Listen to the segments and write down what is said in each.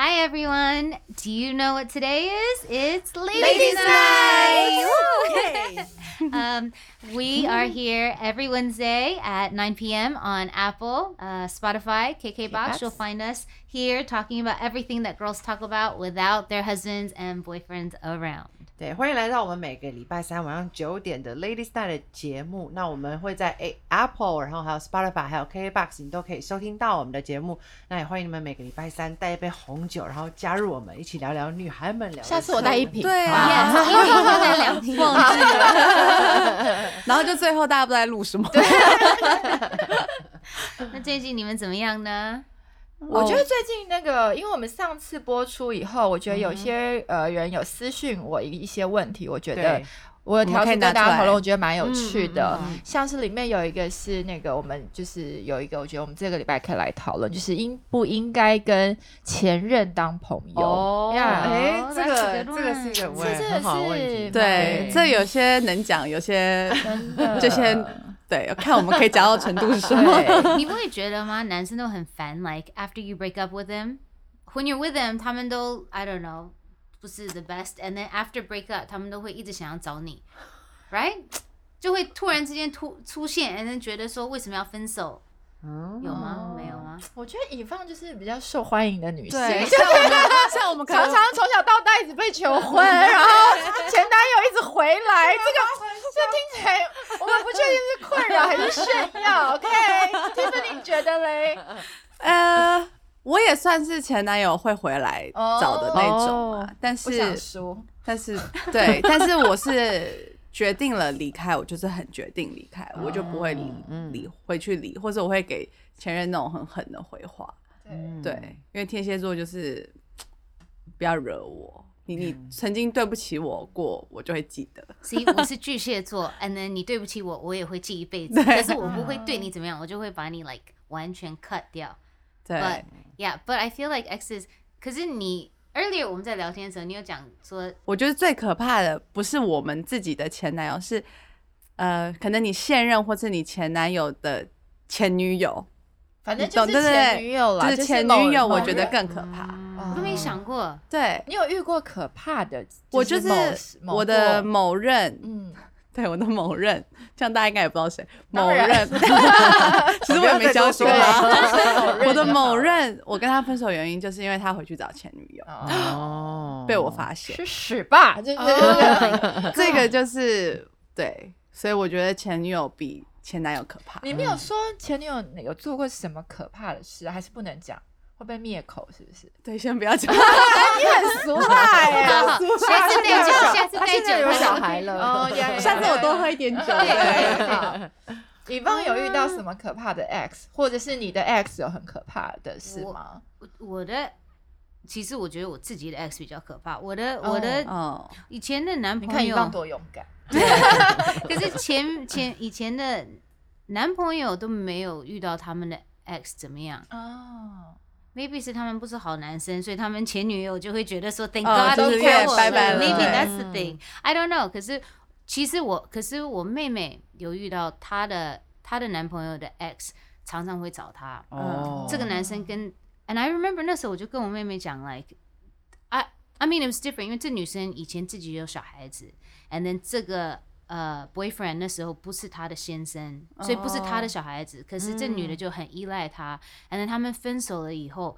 Hi everyone. Do you know what today is? It's Ladies, Ladies' Night. Night. Um, we are here every Wednesday at 9 p.m. on Apple, uh, Spotify, KK Box. KKBox. You'll find us here talking about everything that girls talk about without their husbands and boyfriends around. 对，欢迎来到我们每个礼拜三晚上九点的 Ladies Night 的节目。那我们会在 Apple，然后还有 Spotify，还有 KKBox，你都可以收听到我们的节目。那也欢迎你们每个礼拜三带一杯红酒，然后加入我们一起聊聊女孩们聊下次我带一瓶。对两天忘记了。然后就最后大家不知道在录什么。那最近你们怎么样呢？我觉得最近那个，因为我们上次播出以后，我觉得有些呃人有私讯我一一些问题，我觉得我有挑我们可以出跟拿来大家讨论，我觉得蛮有趣的。嗯嗯嗯像是里面有一个是那个我们就是有一个，我觉得我们这个礼拜可以来讨论，就是应不应该跟前任当朋友？哦，呀哎，这个这个是一个问这真的很好的问题是。对，这有些能讲，有些真的这些对，看我们可以夹到程度是什么。你不会觉得吗？男生都很烦，like after you break up with him, when you're with him，他们都 I don't know 不是 the best，and then after break up，他们都会一直想要找你，right？就会突然之间突出现，and then 觉得说为什么要分手？嗯有吗？没有吗？我觉得乙方就是比较受欢迎的女性，对，像我们像我们常常从小到大一直被求婚，然后前男友一直回来，这个这听起来我们不确定是困扰还是炫耀。OK，Tiffany 你觉得嘞？呃，我也算是前男友会回来找的那种但不想是，但是对，但是我是决定了离开，我就是很决定离开，我就不会理回去理，或者我会给前任那种很狠的回话。嗯对，因为天蝎座就是不要惹我，你你曾经对不起我过，我就会记得。所以我是巨蟹座，and then 你对不起我，我也会记一辈子。可是我不会对你怎么样，我就会把你 like 完全 cut 掉。对 But yeah, but I feel like exes，可是你 earlier 我们在聊天的时候，你有讲说我觉得最可怕的不是我们自己的前男友，是呃，可能你现任或是你前男友的前女友，反正就是前女友啦，就是前女友，我某觉得更可怕。哦我都没想过。对，你有遇过可怕的？我就是某我的某某任，嗯，对我的某任，这样大家应该也不知道谁。某任，其实我也没交集不要再啦。多说了我的某任，我跟他分手原因就是因为他回去找前女友，哦，哦被我发现。是屎吧！就是哦 这个就是对，所以我觉得前女友比前男友可怕。你没有说前女友有做过什么可怕的事啊，还是不能讲？会被灭口是不是？对，先不要讲。你很俗辣耶！好好下次带酒，下次带他现在酒，有小孩了哦，呀呀下次我多喝一点酒。对，好。乙方有遇到什么可怕的 X，或者是你的 X 有很可怕的事吗？我我的。其实我觉得我自己的 ex 比较可怕，我的我的哦，以前的男朋友，多勇敢，可是前前以前的男朋友都没有遇到他们的 ex 怎么样哦，？Maybe 是他们不是好男生，所以他们前女友就会觉得说 Thank 哦 God 就是离开我拜拜了 Maybe that's the thing. I don't know. 可是其实我，可是我妹妹有遇到她的她的男朋友的 ex 常常会找她。哦这个男生跟 and I remember 那时候我就跟我妹妹讲 like I I mean it was different，因为这女生以前自己有小孩子，and then 这个呃 boyfriend 那时候不是他的先生，所以不是他的小孩子，可是这女的就很依赖他，and then 他们分手了以后，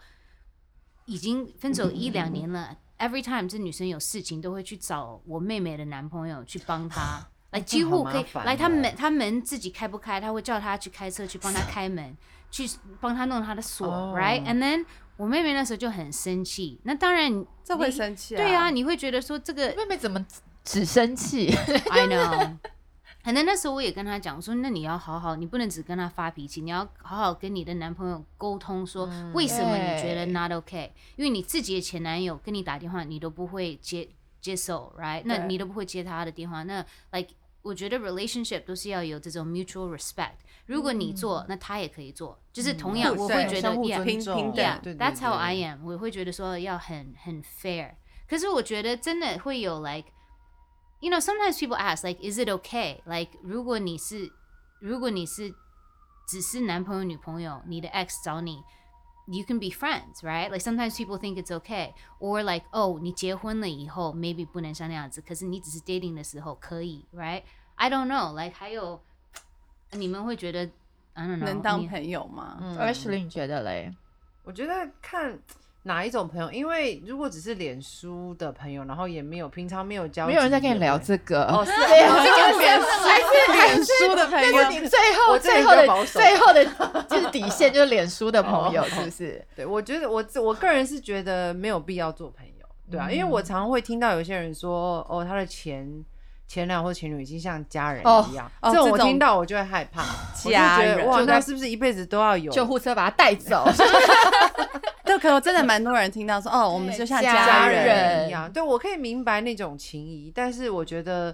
已经分手一两年了。Every time 这女生有事情，都会去找我妹妹的男朋友去帮她，来几乎可以来，他哦门他门自己开不开，他会叫他去开车去帮他 开门，去帮他弄他的锁、哦 r i g h t And then 我妹妹那时候就很生气，那当然这会生气啊。对啊，，你会觉得说这个妹妹怎么只生气？I know。可能那时候我也跟他讲我说，那你要好好，你不能只跟他发脾气，你要好好跟你的男朋友沟通，说为什么你觉得 not okay？因为你自己的前男友跟你打电话，你都不会接接受，right？那你都不会接他的电话，那 like 我觉得 relationship 都是要有这种 mutual respect。如果你做，那他也可以做，就是同样我会觉得相互 yeah 尊重平平等 Yeah, 对对 that's how I am。我会觉得说要很很 fair。可是我觉得真的会有 like。you know, sometimes people ask, like, is it okay? Like, 如果你是，如果你是只是男朋友女朋友，你的 ex 找你， you can be friends, right? Like sometimes people think it's okay, or like oh，你结婚了以后 maybe 不能像那样子，可是你只是 dating 的时候可以，right? I don't know. Like 还有你们会觉得 I don't know 你能当朋友吗？嗯 Ashley，你觉得嘞？我觉得看 哪一种朋友，因为如果只是脸书的朋友，然后也没有平常没有交集，没有人在跟你聊这个哦，是对，啊这个脸还是还是书的朋友是你最后我最后的最后的 就是底线就是脸书的朋友，哦是不是？对，我觉得我我个人是觉得没有必要做朋友，对啊，因为我常常会听到有些人说，哦，他的前前男友或前女友已经像家人哦一样，哦这种我听到我就会害怕，我就家人。觉得哇，那是不是一辈子都要有？救护车把他带走，就，可能真的蛮多人听到说，哦，我们就像家人一样？对我可以明白那种情谊，但是我觉得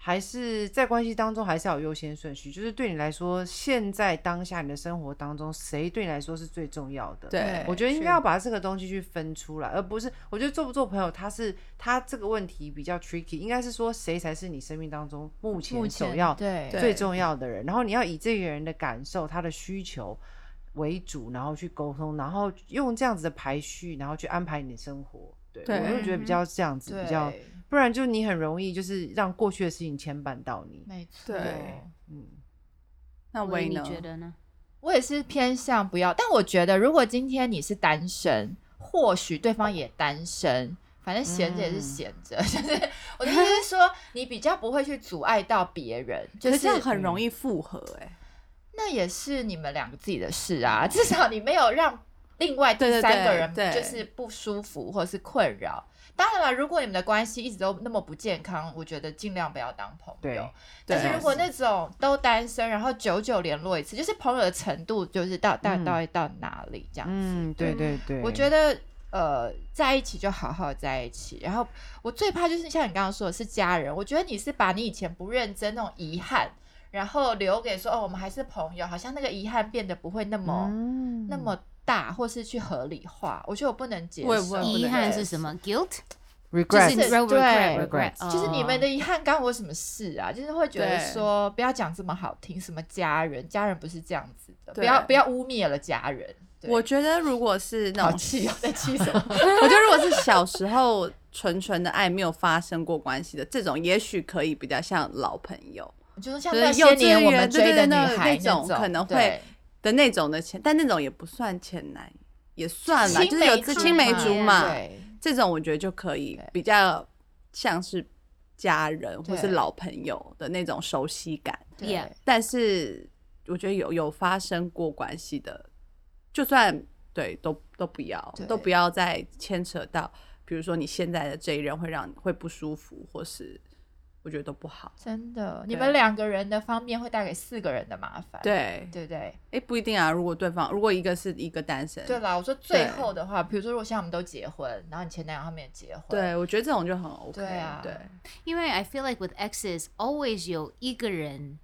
还是在关系当中还是要有优先顺序，就是对你来说，现在当下你的生活当中，谁对你来说是最重要的？对我觉得应该要把这个东西去分出来，而不是我觉得做不做朋友，他是他这个问题比较 tricky，应该是说谁才是你生命当中目目前前首要对最重要的人，然后你要以这个人的感受、他的需求为主，然后去沟通，然后用这样子的排序，然后去安排你的生活。对，对我就觉得比较这样子，比较，对，不然就你很容易就是让过去的事情牵绊到你。没错。对嗯，那威呢？觉得呢？我也是偏向不要，但我觉得如果今天你是单身，或许对方也单身，反正闲着也是闲着，就是我的意思是说，你比较不会去阻碍到别人，就是可这样很容易复合哎、那也是你们两个自己的事啊，至少你没有让另外第三个人就是不舒服或者是困扰。当然了，如果你们的关系一直都那么不健康，我觉得尽量不要当朋对友。但是如果那种都单身，然后久久联络一次，就是朋友的程度，就是到到嗯到底到哪里这样子？嗯，对对对，我觉得呃，在一起就好好在一起。然后我最怕就是像你刚刚说的是家人，我觉得你是把你以前不认真那种遗憾，然后留给说哦，我们还是朋友，好像那个遗憾变得不会那么、嗯那么大，或是去合理化。我觉得我不能接受。遗憾是什么？guilt，就 regret，对 regret regret，就是你们的哦遗憾干我什么事啊？就是会觉得对说，不要讲这么好听，什么家人，家人不是这样子的，不对要不要污蔑了家人。对我觉得如果是那种，好气哦，在气什么？我觉得如果是小时候纯纯的爱没有发生过关系的这种，也许可以比较像老朋友就是像就是那些年我们追的女孩那种可能会对的那种的前，但那种也不算前男，也算啦，就是有青青梅竹马，这种我觉得就可以比较像是家人或是老朋友的那种熟悉感。对但是我觉得有有发生过关系的，就算对都都不要，都不要再牵扯到，比如说你现在的这一任会让你会不舒服，或是我觉得都不好。真的，你们两个人的方面会带给四个人的麻烦，对，对不对？哎，不一定啊。如果对方如果一个是一个单身，对啦，我说最后的话，比如说如果像我们都结婚，然后你前男友他们也结婚，对我觉得这种就很 OK。对啊对因为 I feel like with exes always 有一个人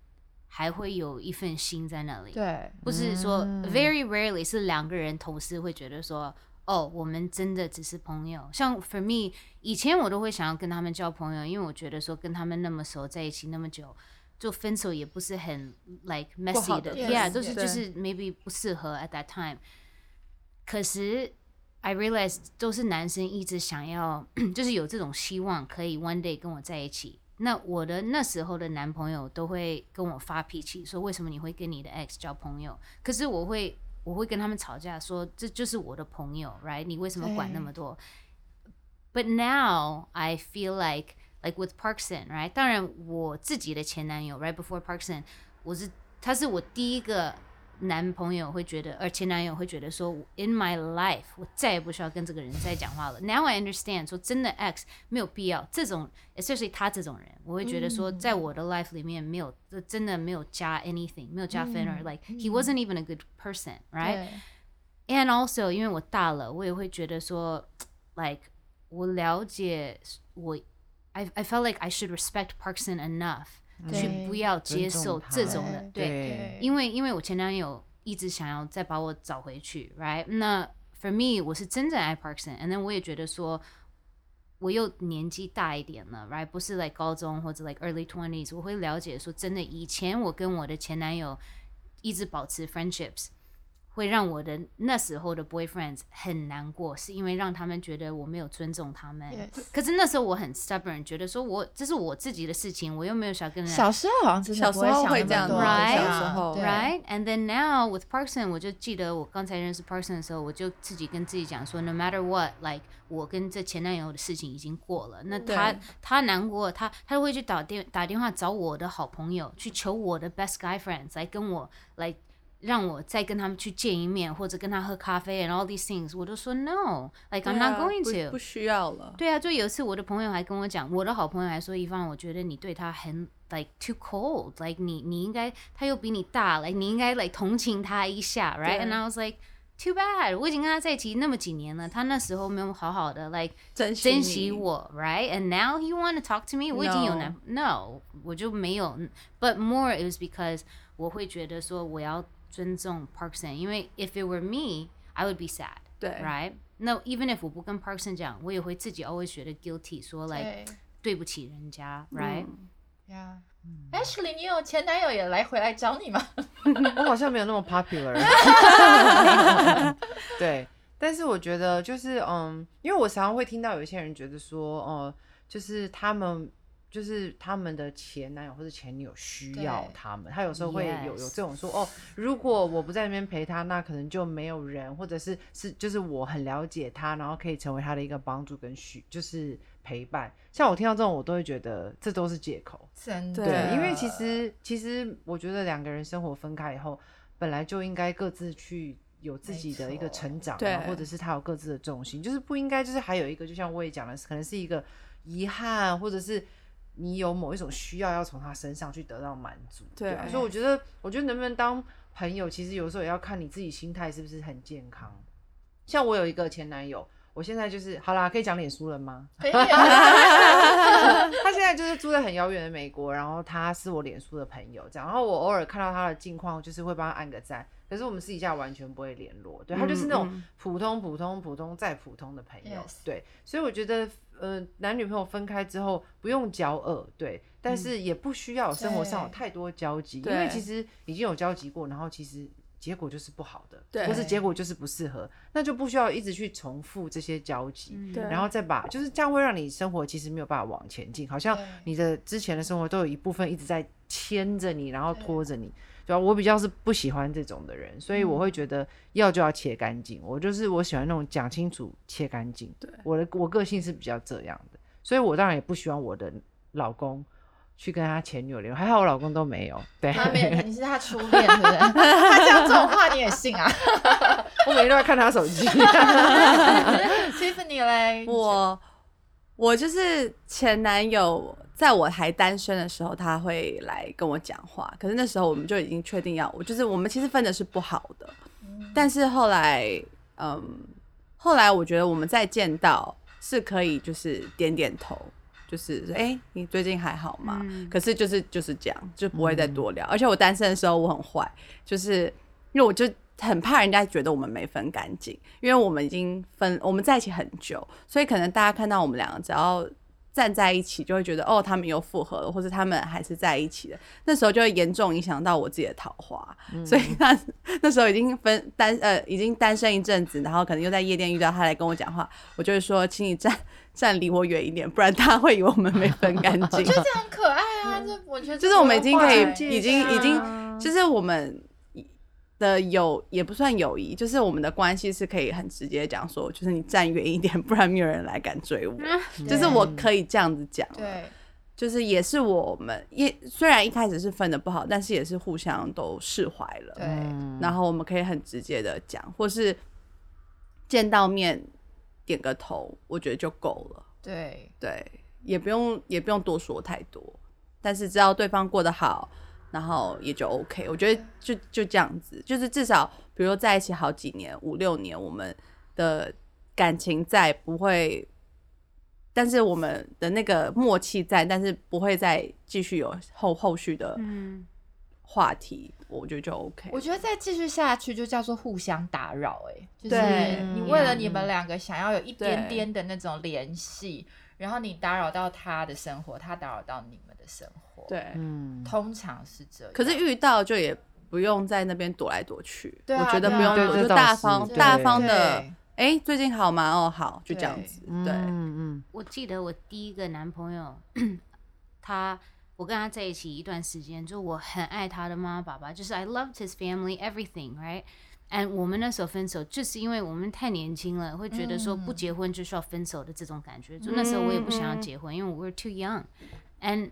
还会有一份心在那里，对不是说嗯 very rarely 是两个人同时会觉得说，哦，我们真的只是朋友。像 for me，以前我都会想要跟他们交朋友，因为我觉得说跟他们那么熟，在一起那么久，就分手也不是很 like messy 的，yeah，都是就是 maybe 不适合 at that time。可是 I realize 都是男生一直想要，就是有这种希望可以 one day 跟我在一起。那我的那时候的男朋友都会跟我发脾气，说为什么你会跟你的 ex 交朋友？可是我会我会跟他们吵架，说这就是我的朋友，right？你为什么管那么多？But now I feel like like with Parkson, right？当然我自己的前男友，right before Parkson，我是他是我第一个男朋友会觉得，而前男友会觉得说，in my life，我再也不需要跟这个人再讲话了。Now I understand，说真的，X 没有必要这种，especially 他这种人，我会觉得说，在我的 life 里面没有，真的没有加 anything，没有加分，or like he wasn't even a good person，right？对 And also，因为我大了，我也会觉得说，like 我了解我，I I felt like I should respect Parkson enough 去不要接受这种的，对，对，因为因为我前男友一直想要再把我找回去，right？那 for me，我是真正爱 Parkson，and then 我也觉得说。我又年纪大一点了，right？不是 like 高中或者 like early twenties，我会了解说，真的，以前我跟我的前男友一直保持 friendships，会让我的那时候的 boyfriends 很难过，是因为让他们觉得我没有尊重他们。Yes. 可是那时候我很 stubborn，觉得说我这是我自己的事情，我又没有想跟人小时候好像真的小时候会这样 Right？小时候。对。Right, and then now with Parkson，我就记得我刚才认识 Parkson 的时候，我就自己跟自己讲说，No matter what，like 我跟这前男友的事情已经过了，那他他难过，他他会去打电打电话找我的好朋友，去求我的 best guy friends 来跟我来让我再跟他们去见一面，或者跟他喝咖啡，and all these things，我都说 No，like I'm 对啊 not going 不 to 不。需要了。对啊，就有一次我的朋友还跟我讲，我的好朋友还说，一方，我觉得你对他很 like too cold，like 你你应该他又比你大，like 你应该 like 同情他一下，right？And 对 I was like too bad，我已经跟他在一起那么几年了，他那时候没有好好的 like 珍惜珍惜你我，right？And now he want to talk to me，我已经有男 no，我就没有，but more it was because 我会觉得说我要 尊重 Parkson，因为 if it were me，I would be sad。对 right？那 even if 我不跟 Parkson 讲，我也会自己 always 觉得 guilty，说 like 对对不起人家，right? Yeah, Ashley，你有前男友也来回来找你吗？我好像没有那么 popular。对，但是我觉得就是嗯，因为我常常会听到有一些人觉得说，哦、就是他们。就是他们的前男友或者前女友需要他们，他有时候会有有这种说哦，如果我不在那边陪他，那可能就没有人，或者是是就是我很了解他，然后可以成为他的一个帮助跟需就是陪伴。像我听到这种，我都会觉得这都是借口。真的，因为其实其实我觉得两个人生活分开以后，本来就应该各自去有自己的一个成长、对啊，或者是他有各自的重心，就是不应该就是还有一个，就像我也讲的，可能是一个遗憾，或者是你有某一种需要要从他身上去得到满足。对啊，所以我觉得，我觉得能不能当朋友，其实有时候也要看你自己心态是不是很健康。像我有一个前男友，我现在就是好啦，可以讲脸书了吗？可以啊，他现在就是住在很遥远的美国，然后他是我脸书的朋友，这样，然后我偶尔看到他的近况，就是会帮他按个赞，可是我们私底下完全不会联络，对他就是那种普通普通普通再普通的朋友对，所以我觉得呃男女朋友分开之后不用交恶，对，但是也不需要生活上有太多交集，因为其实已经有交集过，然后其实。结果就是不好的，对或是结果就是不适合，那就不需要一直去重复这些交集。然后再把，就是这样会让你生活其实没有办法往前进，好像你的之前的生活都有一部分一直在牵着你，然后拖着你，对吧、我比较是不喜欢这种的人，所以我会觉得要就要切干净。我就是我喜欢那种讲清楚、切干净。对我的我个性是比较这样的，所以我当然也不希望我的老公去跟他前女友联络，还好我老公都没有。对，他没有，你是他初恋，是不是？他讲这种话你也信啊 我每天都在看他手机。？Tiffany 嘞，我我就是前男友，在我还单身的时候，他会来跟我讲话。可是那时候我们就已经确定要，我就是我们其实分的是不好的。但是后来，嗯，后来我觉得我们再见到是可以，就是点点头，就是哎、诶你最近还好吗？嗯可是就是就是这样，就不会再多聊。而且我单身的时候我很坏，就是因为我就很怕人家觉得我们没分干净，因为我们已经分我们在一起很久，所以可能大家看到我们两个只要站在一起，就会觉得哦，他们又复合了，或者他们还是在一起的。那时候就会严重影响到我自己的桃花，所以那那时候已经分单呃已经单身一阵子，然后可能又在夜店遇到他来跟我讲话，我就会说，请你站站离我远一点，不然他会以为我们没分干净。我觉得这样很可爱啊，这我觉得就是我们已经可以已经已经啊就是我们的友也不算友谊，就是我们的关系是可以很直接讲说，就是你站远一点，不然没有人来敢追我。就是我可以这样子讲，对就是也是我们也虽然一开始是分的不好，但是也是互相都释怀了。对嗯然后我们可以很直接的讲，或是见到面点个头，我觉得就够了。对对，也不用也不用多说太多，但是知道对方过得好，然后也就 OK。我觉得就就这样子，就是至少比如说在一起好几年，五六年，我们的感情在，不会，但是我们的那个默契在，但是不会再继续有后后续的嗯，话题，我觉得就 OK。我觉得再继续下去就叫做互相打扰、哎，就是你为了嗯你们两个想要有一点点的那种联系，然后你打扰到他的生活，他打扰到你们的生活，，对，嗯，通常是这样。可是遇到就也不用在那边躲来躲去。对啊我觉得对啊不用躲，对这倒就大是对方大方的对。哎，最近好吗？哦，好，就这样对子。嗯对，嗯我记得我第一个男朋友，他我跟他在一起一段时间，就我很爱他的妈妈爸爸，就是 I loved his family everything right。and 我们那时候分手，就是因为我们太年轻了，会觉得说不结婚就是要分手的这种感觉。就那时候我也不想要结婚，因为我 we're too young。and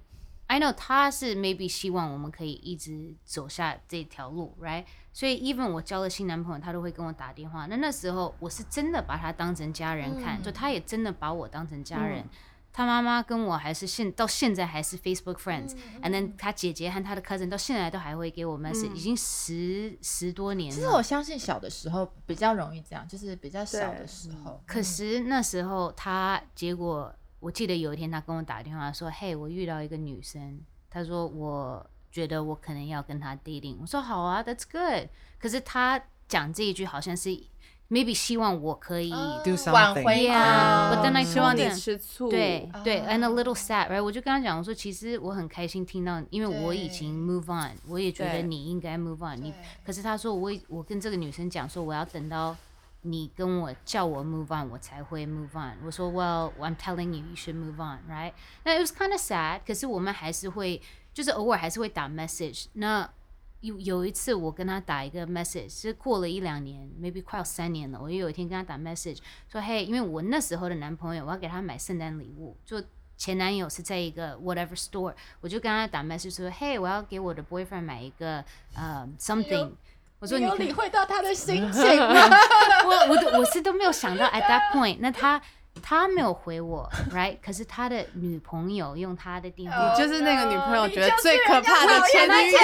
I know 他是 maybe 希望我们可以一直走下这条路，right？所以 even 我交了新男朋友，他都会跟我打电话。那那时候我是真的把他当成家人看，就他也真的把我当成家人。他妈妈跟我还是现到现在还是 Facebook friends，and、then 他姐姐和他的 cousin 到现在都还会给我 message，、已经十十多年其实。我相信小的时候比较容易这样，就是比较小的时候。可是那时候他结果，我记得有一天他跟我打电话说：“嘿，我遇到一个女生，他说我觉得我可能要跟她 dating。”我说：“好啊，That's good。”可是他讲这一句好像是 maybe 希望我可以。Do 挽回他 but then I 希望你吃醋。对对啊，and a little sad，right？我就跟他讲，我说其实我很开心听到，因为我已经 move on，我也觉得你应该 move on 你。对可是他说我我跟这个女生讲说我要等到你跟我叫我 move on，我才会 move on。我说 Well, I'm telling you, you should move on, right？那 it was kind of sad，可是我们还是会，就是偶尔还是会打 message。那有有一次我跟他打一个 message，是过了一两年，maybe 快要三年了。我有一天跟他打 message 说，嘿，因为我那时候的男朋友，我要给他买圣诞礼物，就前男友是在一个 whatever store，我就跟他打 message 说，嘿，我要给我的 boyfriend 买一个呃 something。 我说你可以你有理会到他的心情 吗？我我都我是都没有想到 at that point，那他他没有回我，right？可是他的女朋友用他的电话，就是那个女朋友你觉得最可怕的前女友。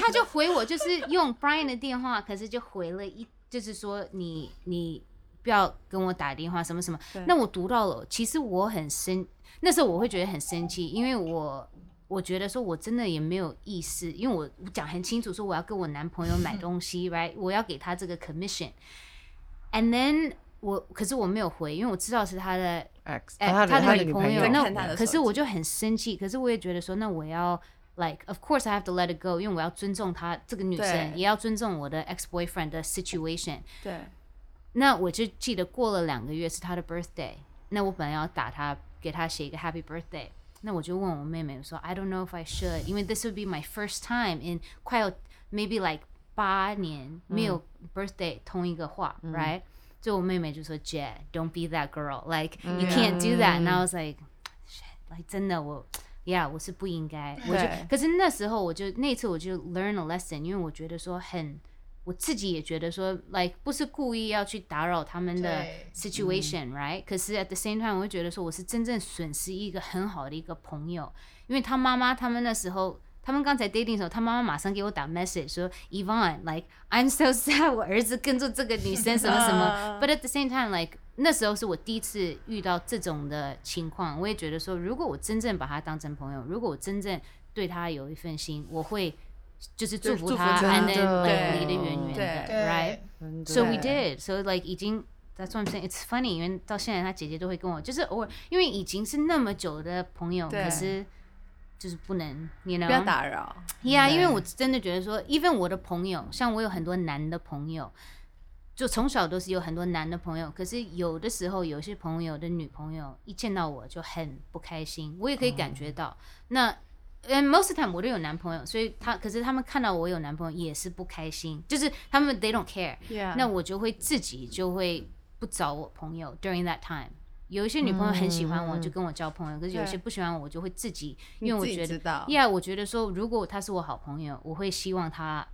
他就回我，就是用 Brian 的电话，可是就回了一，就是说你你不要跟我打电话什么什么对。那我读到了，其实我很生，那时候我会觉得很生气，因为我。我觉得说，我真的也没有意思，因为我我讲很清楚，说我要跟我男朋友买 东西，right？我要给他这个 commission，and then 我可是我没有回，因为我知道是他的 X，哎，他他的女女朋友，那看他的可手机是我就很生气，可是我也觉得说，那我要 like of course I have to let it go，因为我要尊重她这个女生，对也要尊重我的 ex boyfriend 的 situation。对，那我就记得过了两个月是他的 birthday，那我本来要打他，给他写一个 happy birthday。那我就问我妹妹我说 I don't know if I should，因为 this would be my first time in 快要 maybe like 八年没有 birthday 通一个话、r i g h t 就我妹妹就说 Jet，don't be that girl，like you can't do that。and I was like shit，like 真的我。Yeah，我是不应该，我就对可是那时候我就那次我就 learn a lesson，因为我觉得说很， 我自己也觉得说，like 不是故意要去打扰他们的 situation，right？、可是 at the same time，我会觉得说我是真正损失一个很好的一个朋友，因为他妈妈他们那时候。他们刚才 dating 的时候，他妈妈马上给我打 message 说，Yvonne，like I'm so sad，我儿子跟着这个女生什么什么。But at the same time，like 那时候是我第一次遇到这种的情况，我也觉得说，如果我真正把他当成朋友，如果我真正对他有一份心，我会就是祝福他祝福他，and then 真的 like 离得远远的对，right？So we did. So like 已经 That's what I'm saying. It's funny，因为到现在他姐姐都会跟我，就是偶尔，因为已经是那么久的朋友，可是就是不能，you know，不要打扰。Yeah，因为我真的觉得说，even 我的朋友，像我有很多男的朋友，就从小都是有很多男的朋友，可是有的时候有些朋友的女朋友一见到我就很不开心，我也可以感觉到。那嗯，most of the time 我都有男朋友，所以他可是他们看到我有男朋友也是不开心，就是他们 they don't care。那我就会自己就会不找我朋友 during that time。有一些女朋友很喜欢我，就跟我交朋友；可是有一些不喜欢我，我就会自己，因为我觉得知道，Yeah，我觉得说，如果他是我好朋友，我会希望他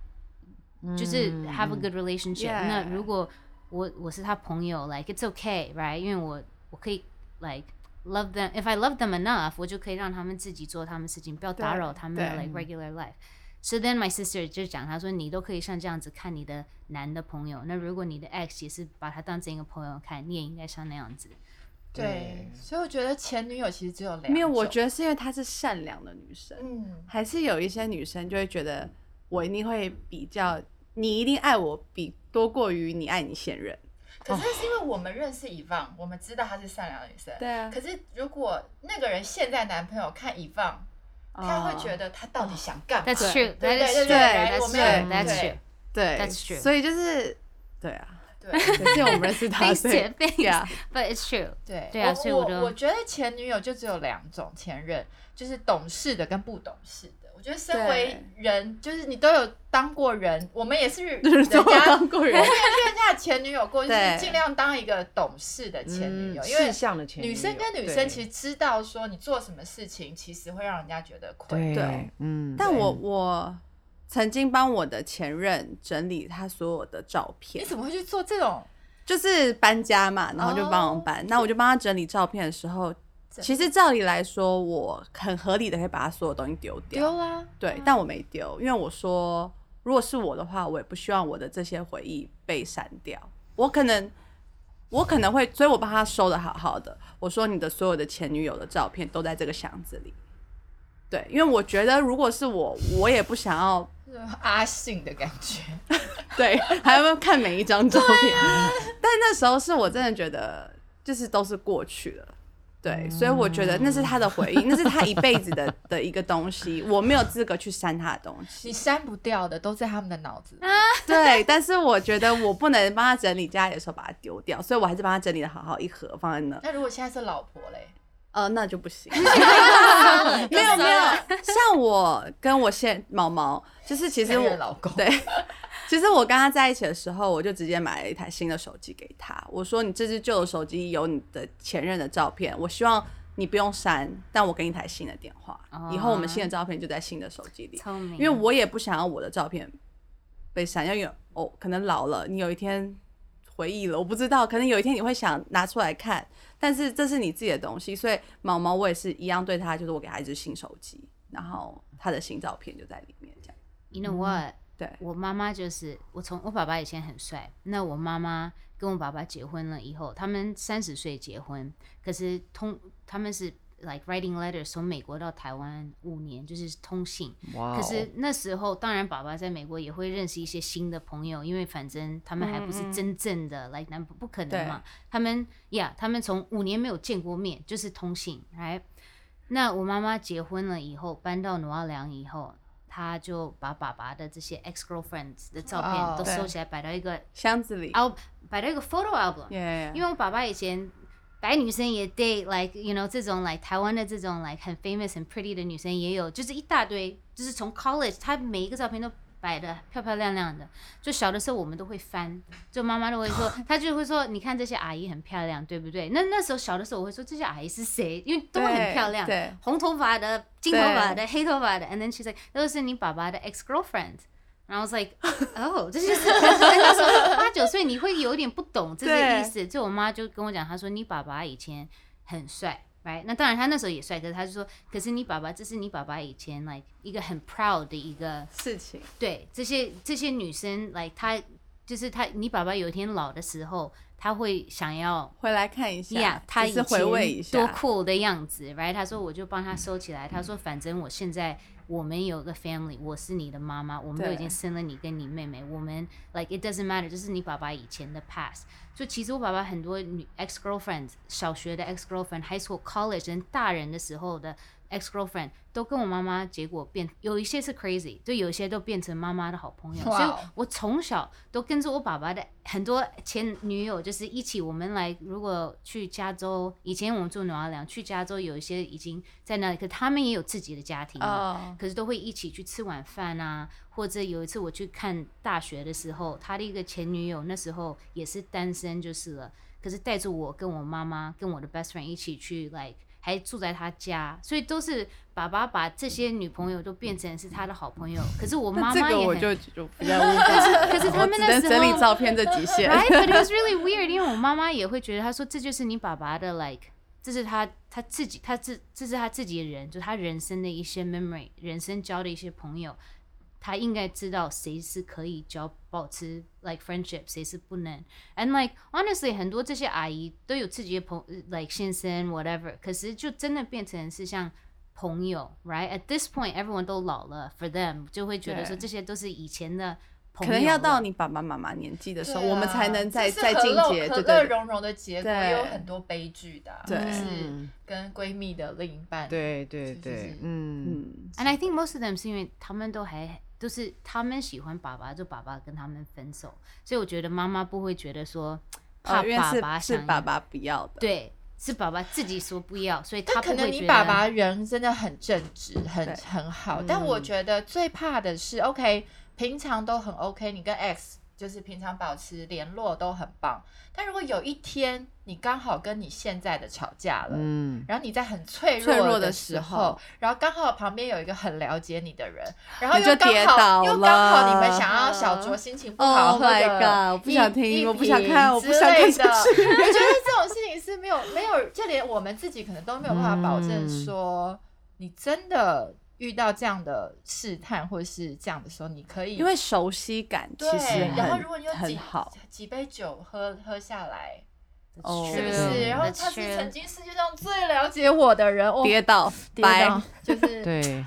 就是 have a good relationship。那如果我我是他朋友，like it's okay，right？因为我我可以 like love them。If I love them enough，我就可以让他们自己做他们事情，不要打扰他们的 like regular life。So then my sister 就讲，她说你都可以像这样子看你的男的朋友，那如果你的 ex 也是把他当成一个朋友看，你也应该像那样子。对，所以我觉得前女友其实只有两种。没有，我觉得是因为她是善良的女生，嗯，还是有一些女生就会觉得我一定会比较，你一定爱我比多过于你爱你现任。可是是因为我们认识以放，我们知道她是善良的女生。对啊可是如果那个人现在男朋友看以放，他会觉得他到底想干嘛 That's 对 true. 对对对 true. 对 That's 我 true. 没有 That's 对 true. 对所以就是对啊，对可是我们认识他 to thanks, Yeah but it's true. 对对啊我所以我我我觉得前女友就只有两种前任，就是懂事的跟不懂事的。我觉得身为人，就是你都有当过人，我们也是 人家都有当过人我们也是人家的前女友过，就是对尽量当一个懂事的前女友，嗯因为女生跟女生其实知道说你做什么事情，其实会让人家觉得亏。对对嗯，但我我曾经帮我的前任整理他所有的照片你，怎么会去做这种？就是搬家嘛，然后就帮哦我搬。那我就帮他整理照片的时候，其实照理来说，我很合理的可以把他所有东西丢掉，丢啦，对，但我没丢，因为我说，如果是我的话，我也不希望我的这些回忆被删掉。我可能，我可能会，所以我帮他收的好好的。我说你的所有的前女友的照片都在这个箱子里。对，因为我觉得如果是我，我也不想要 阿信的感觉。对，还要看每一张照片。但那时候是我真的觉得，就是都是过去了。对，所以我觉得那是他的回忆，那是他一辈子的 的一个东西，我没有资格去删他的东西。你删不掉的，都在他们的脑子里。对，但是我觉得我不能帮他整理家里的时候把它丢掉，所以我还是帮他整理的好好一盒放在那。那如果现在是老婆嘞？呃，那就不行。没有没有，像我跟我现毛毛，就是其实我老公对，其实我跟他在一起的时候，我就直接买了一台新的手机给他。我说你这只旧的手机有你的前任的照片，我希望你不用删，但我给你一台新的电话，以后我们新的照片就在新的手机里。聪明，因为我也不想要我的照片被删，因为哦，可能老了，你有一天回忆了，我不知道，可能有一天你会想拿出来看，但是这是你自己的东西，所以毛毛我也是一样对他，就是我给他一只新手机，然后他的新照片就在里面，这样 You know what？对，我妈妈就是我从我爸爸以前很帅，那我妈妈跟我爸爸结婚了以后，他们三十岁结婚，可是通他们是 like writing letters 从美国到台湾五年，就是通信。可是那时候，当然爸爸在美国也会认识一些新的朋友，因为反正他们还不是真正的来南、不可能嘛。他们呀他们从五年没有见过面，就是通信，right？那我妈妈结婚了以后，搬到努奥良以后，她就把爸爸的这些 ex girlfriends 的照片哦都收起来，摆到一个箱子里，al 摆到一个 photo album。耶因为我爸爸以前白女生也 date like you know 这种 like 台湾的这种 like 很 famous 很 pretty 的女生也有，就是一大堆，就是从 college 他每一个照片都摆的漂漂亮亮的。就小的时候我们都会翻，就妈妈都会说，她就会说，你看这些阿姨很漂亮，对不对？那那时候小的时候我会说这些阿姨是谁？因为都很漂亮，对红头发的、金头发的、黑头发的，and then she's like 都是你爸爸的 ex girlfriend。然后 I was like，哦，这就是那时候八九岁，你会有点不懂这些意思。就我妈就跟我讲，她说你爸爸以前很帅，right？那当然他那时候也帅，可是他就说，可是你爸爸这是你爸爸以前 like 一个很 proud 的一个，事情，对这些这些女生 like 她就是他，你爸爸有一天老的时候，他会想要回来看一下呀，他以只是回味一下，前多酷的样子，right？他说我就帮他收起来。他说反正我现在我们有个 family，我是你的妈妈，我们都已经生了你跟你妹妹，我们 like it doesn't matter，就是你爸爸以前的 past。就其实我爸爸很多女 ex girlfriend，小学的 ex girlfriend，high school college 跟大人的时候的 ex girlfriend 都跟我妈妈结果变，有一些是 crazy，就有一些都变成妈妈的好朋友。所以我从小都跟着我爸爸的很多前女友，就是一起我们来，如果去加州，以前我们住纽奥良，去加州有一些已经在那里，可他们也有自己的家庭可是都会一起去吃晚饭啊，或者有一次我去看大学的时候，他的一个前女友那时候也是单身就是了，可是带着我跟我妈妈跟我的 best friend 一起去，like 还住在他家，所以都是爸爸把这些女朋友都变成是他的好朋友，可是我妈那这个我妈也很。就 就比较无法，可是他我只能们那时候整理照片这极限，Right, but it was really weird，因为我妈妈也会觉得，她说这就是你爸爸的 like，这是他他自己，他自这是他自己的人，就他人生的一些 memory，人生交的一些朋友，他应该知道谁是可以交保持 like friendship，谁是不能。And like honestly，很多这些阿姨都有自己的朋 like 先生 whatever，可是就真的变成是像。朋友，right？At this point, everyone 都老了，for them 就会觉得说这些都是以前的朋友可能要到你爸爸妈妈年纪的时候，啊我们才能再再进阶，和乐和对对对。乐融融的结果，对也有很多悲剧的啊，对就是嗯跟闺蜜的另一半，对对是是对嗯，And I think most of them 是因为他们都还都是他们喜欢爸爸，就爸爸跟他们分手，所以我觉得妈妈不会觉得说怕哦，因为爸是爸想要是爸爸不要的，对，是爸爸自己说不要，所以他但可能你爸爸人真的很正直，很很好，但我。觉得最怕的是，OK，平常都很 OK，你跟 X 就是平常保持联络都很棒，但如果有一天你刚好跟你现在的吵架了，嗯，然后你在很脆脆弱弱的时时候候，然后刚好旁边有一个很了解你的人，然后就又刚好跌倒又刚好你们想要小酌心情不好 Oh 喝 my 个 god，我不想一听一我不想瓶看我不之想看。下 去我觉得这种事情是没有没有，就连我们自己可能都没有办法保证嗯说，你真的遇到这样的试探或者是这样的时候，你可以因为熟悉感其对实，然后如果你有几好，几杯酒喝喝下来，哦是不是？然后他是曾经世界上最了解我的人，哦，跌倒跌倒，就是 对，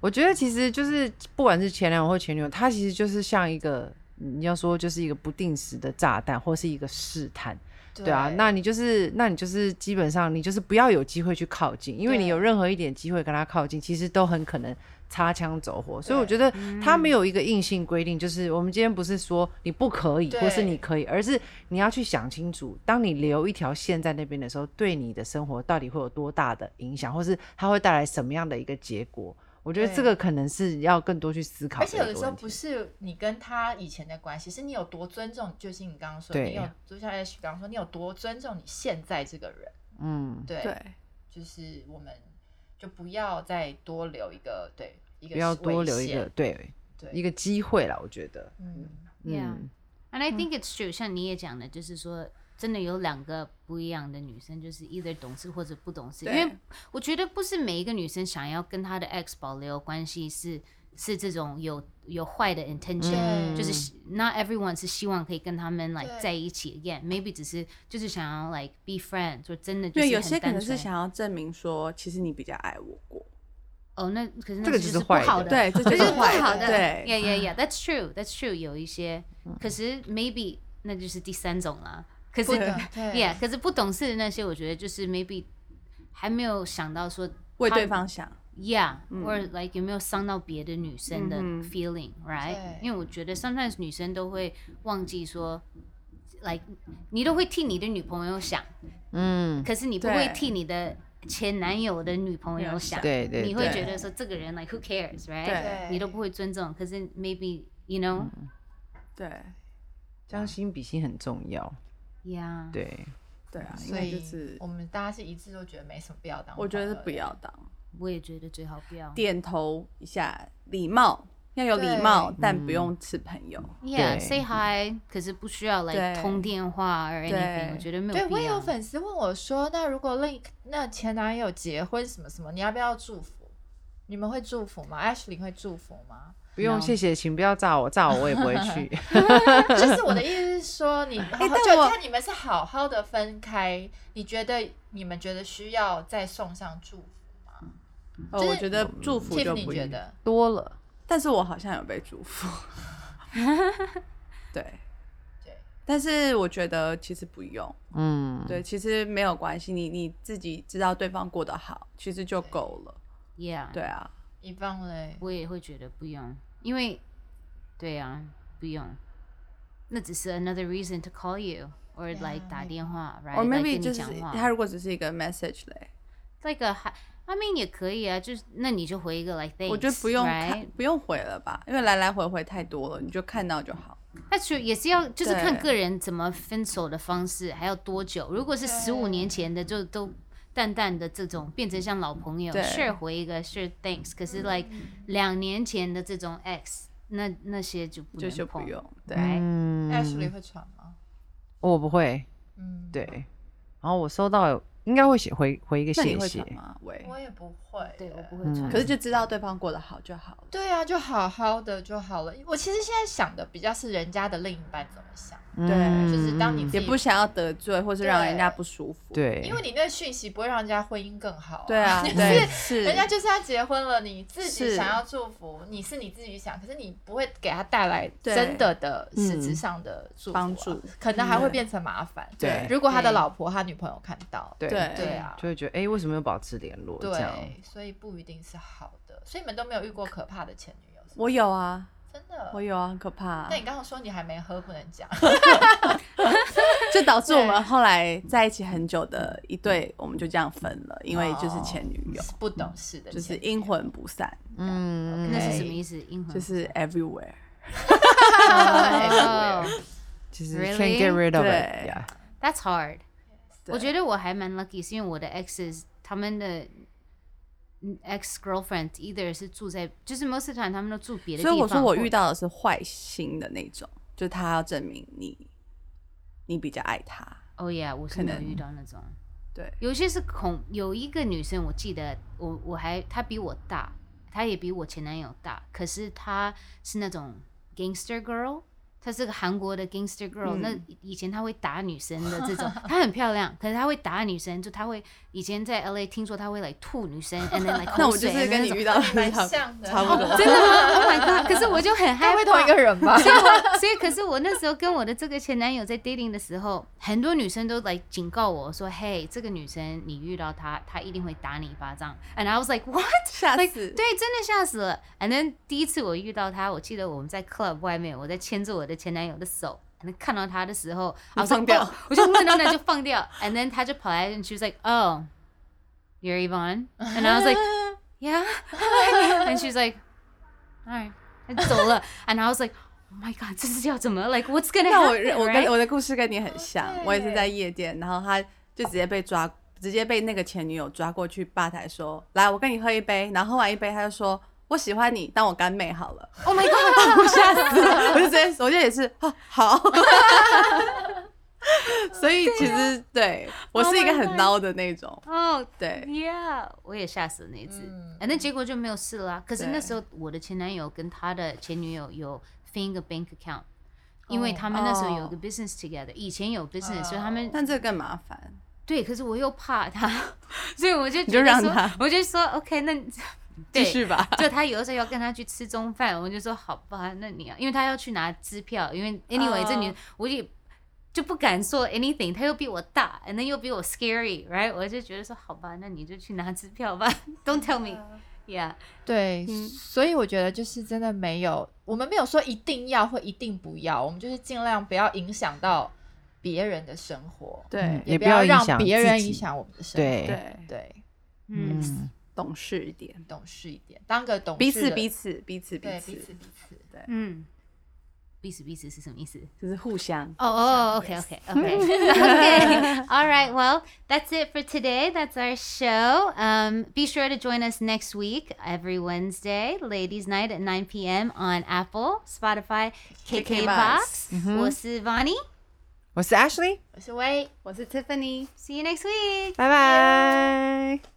我觉得其实就是不管是前男友或前女友，他其实就是像一个你要说就是一个不定时的炸弹，或是一个试探。对。啊，那你就是，那你就是基本上你就是不要有机会去靠近，因为你有任何一点机会跟他靠近，其实都很可能擦枪走火。所以我对觉得他没有一个硬性规定，就是我们今天不是说你不可以，对。或是你可以，而是你要去想清楚，当你留一条线在那边的时候，对你的生活到底会有多大的影响，或是它会带来什么样的一个结果。我觉得对。这个可能是要更多去思考而。且有的时候不是你跟他以前的关系，是你有多尊重，就是你刚刚说，对你有就像 H 刚刚说，你有多尊重你现在这个人，嗯，对，对，就是我们就不要再多留一个对一个不要多危留一个险对对一个机会了。我觉得，嗯。Yeah. 嗯 And I think it's true，、像你也讲的，就是说，真的有两个不一样的女生，就是 either 懂事或者不懂事。因为我觉得不是每一个女生想要跟她的 ex 保留关系是是这种有有坏的 intention，、对就是 not everyone 是希望可以跟他们 like 在一起。Again，maybe 只是就是想要 like be friends，就真的就是有些可能是想要证明说，其实你比较爱我。过，哦，那可是那这个就就是坏的不好的，对，这这就是是不坏好的。对，yeah yeah yeah，that's true，that's true。有一些，可是 maybe 那就是第三种啦。可是对，yeah，可是不懂事的那些，我觉得就是 maybe 还没有想到说为对方想，，yeah，或者 like 有没有伤到别的女生的嗯 feeling，right？对。因为我觉得 sometimes 女生都会忘记说，like 你都会替你的女朋友想，嗯，可是你不会替你的前男友的女朋友想，对对对你会觉得说这个人 like who cares，right？你都不会尊重，可是 maybe you know，yeah，、对将心比心很重要。对，对啊，应所以就是我们大家是一致都觉得没什么必要当，我觉得是不要当，我也觉得最好不要。点头一下，礼貌要有礼貌，但不用是朋友。Yeah，say hi，可是不需要来通电话 or anything，我觉得没有对我也有。粉丝问我说，那如果另那前男友结婚什么什么，你要不要祝福？你们会祝福吗？Ashley 会祝福吗？不用谢谢，请不要炸我，炸我我也不会去。就是我的意思是说，你好好 但就我看你们是好好的分开，你觉得你们觉得需要再送上祝福吗？哦，就是我觉得祝福就你不，觉得？多了，但是我好像有被祝福。对。对，但是我觉得其实不用，嗯，对，其实没有关系，你你自己知道对方过得好，其实就够了。Yeah，对啊，一方嘞，我也会觉得不用，因为对啊，不用，那只是 another reason to call you or like 打电话，right？or maybe 跟就是你讲话。他如果只是一个 message 嘞，like a hi- mean 也可以啊，就是那你就回一个 like thanks，我觉得不用看 right？不用回了吧，因为来来回回太多了，你就看到就好。那是也是要就是看个人怎么分手的方式，还要多久。如果是十五年前的，就都淡淡的这种变成像老朋友对，share 回一个 share thanks。可是 like 两年前的这种 x，那那些就不就能碰就不用，对？嗯 Ashley 会传吗？我不会，嗯，对。然后我收到应该会写回回一个谢谢，吗？喂，我也不会。对我不会嗯传。可是就知道对方过得好就好了。对啊，就好好的就好了。我其实现在想的比较是人家的另一半怎么想，嗯就是当你自己也不想要得罪或是让人家不舒服。对，因为你那个讯息不会让人家婚姻更好、对啊，就是 是，人家就是要结婚了，你自己想要祝福，你是你自己想，可是你不会给他带来真的的嗯实质上的祝福啊、帮助可能还会对变成麻烦。对如果他的老婆、他女朋友看到，对对对啊，就会觉得哎、为什么又保持联络？对，所以不一定是好的。所以你们都没有遇过可怕的前女友，我有啊，真的我。有啊，很可怕那。你刚刚说你还没喝，不能讲。就导致我们后来在一起很久的一对，我们就这样分了，因为就是前女友，不懂事的就是阴魂不散，嗯，那是什么意思？阴魂就是 everywhere。哦就是 Really？can't get rid of it，yeah，That's hard。我觉得我还蛮 lucky，是因为我的 exes 他们的嗯 ex girlfriend either 是住在，就是 most of the time 他们都住别的地方。所以我说我遇到的是坏心的那种，就他要证明你，你比较爱他。哦、oh、yeah，我是没有遇到那种。对，有些是恐，有一个女生我记得我我还她比我大，她也比我前男友大，可是她是那种 gangster girl。她是个韩国的 gangster girl，、嗯那以前她会打女生的这种，她很漂亮，可是她会打女生，就她会以前在 LA 听说她会来吐女生，and then 来 口水，那我就是跟你遇到的蛮差像的，差不多。真的吗？Oh my god！可是我就很害怕，会同一个人吧？所以我，所以可是我那时候跟我的这个前男友在 dating 的时候，很多女生都来警告我说：“嘿，这个女生你遇到她，她一定会打你一巴掌。” And I was like, "What？” 吓 like, 死！对，真的吓死了。And then 第一次我遇到她，我记得我们在 club 外面，我在牵着我的前男友的手。And 看到他的时候，你 I was like, 放掉 "Oh," 我就那那那就放掉。And then 他就跑来，and she was like, "Oh, you're Yvonne?" And I was like, "Yeah." and she's like, "All right." 他就走了。And I was like, "Oh my god，这是要怎么？Like what's gonna 那我 happen?" 我跟我的故事跟你很像，对我也是在夜店，然后他就直接被抓，直接被那个前女友抓过去吧台说：“来，我跟你喝一杯。”然后喝完一杯，他就说：“我喜欢你，当我干妹好了。Oh my god！” 我吓死了，我就直接，我就也是，啊好。所以其实对我是一个很孬的那种，哦、对 Yeah，我也吓死了那一次，嗯反正结果就没有事了啊、可是那时候我的前男友跟他的前女友有分一个 bank account，因为哦他们那时候有哦个 business together，以前有 business，、所以他们但这个更麻烦。对，可是我又怕他，所以我就你就觉得说让他我就说 OK，那 继对续吧。就他有的时候要跟他去吃中饭，我就说好吧，那你要，因为他要去拿支票，因为 anyway、哦这女我也就不敢说 anything，他又比我大，and then 又比我 scary，right？我就觉得说好吧，那你就去拿支票吧，Don't tell me，yeah，对，嗯。所以我觉得就是真的没有，我们没有说一定要或一定不要，我们就是尽量不要影响到别人的生活，对也也不要让别人影响我们的生活。对对，对，嗯，嗯，懂事一点，懂事一点，当个懂事彼此的彼此彼此对此彼此彼此。嗯，彼此彼此是什么意思？就是互相。 Oh, oh, okay, okay, okay. okay. All right. Well, that's it for today. That's our show. Um, be sure to join us next week, every Wednesday, Ladies Night at 9 p.m. on Apple, Spotify, KKBox. KKBox. 我是 Vonnie. 我是 Ashley，我是薇。我是 Tiffany。 See you next week. 拜拜。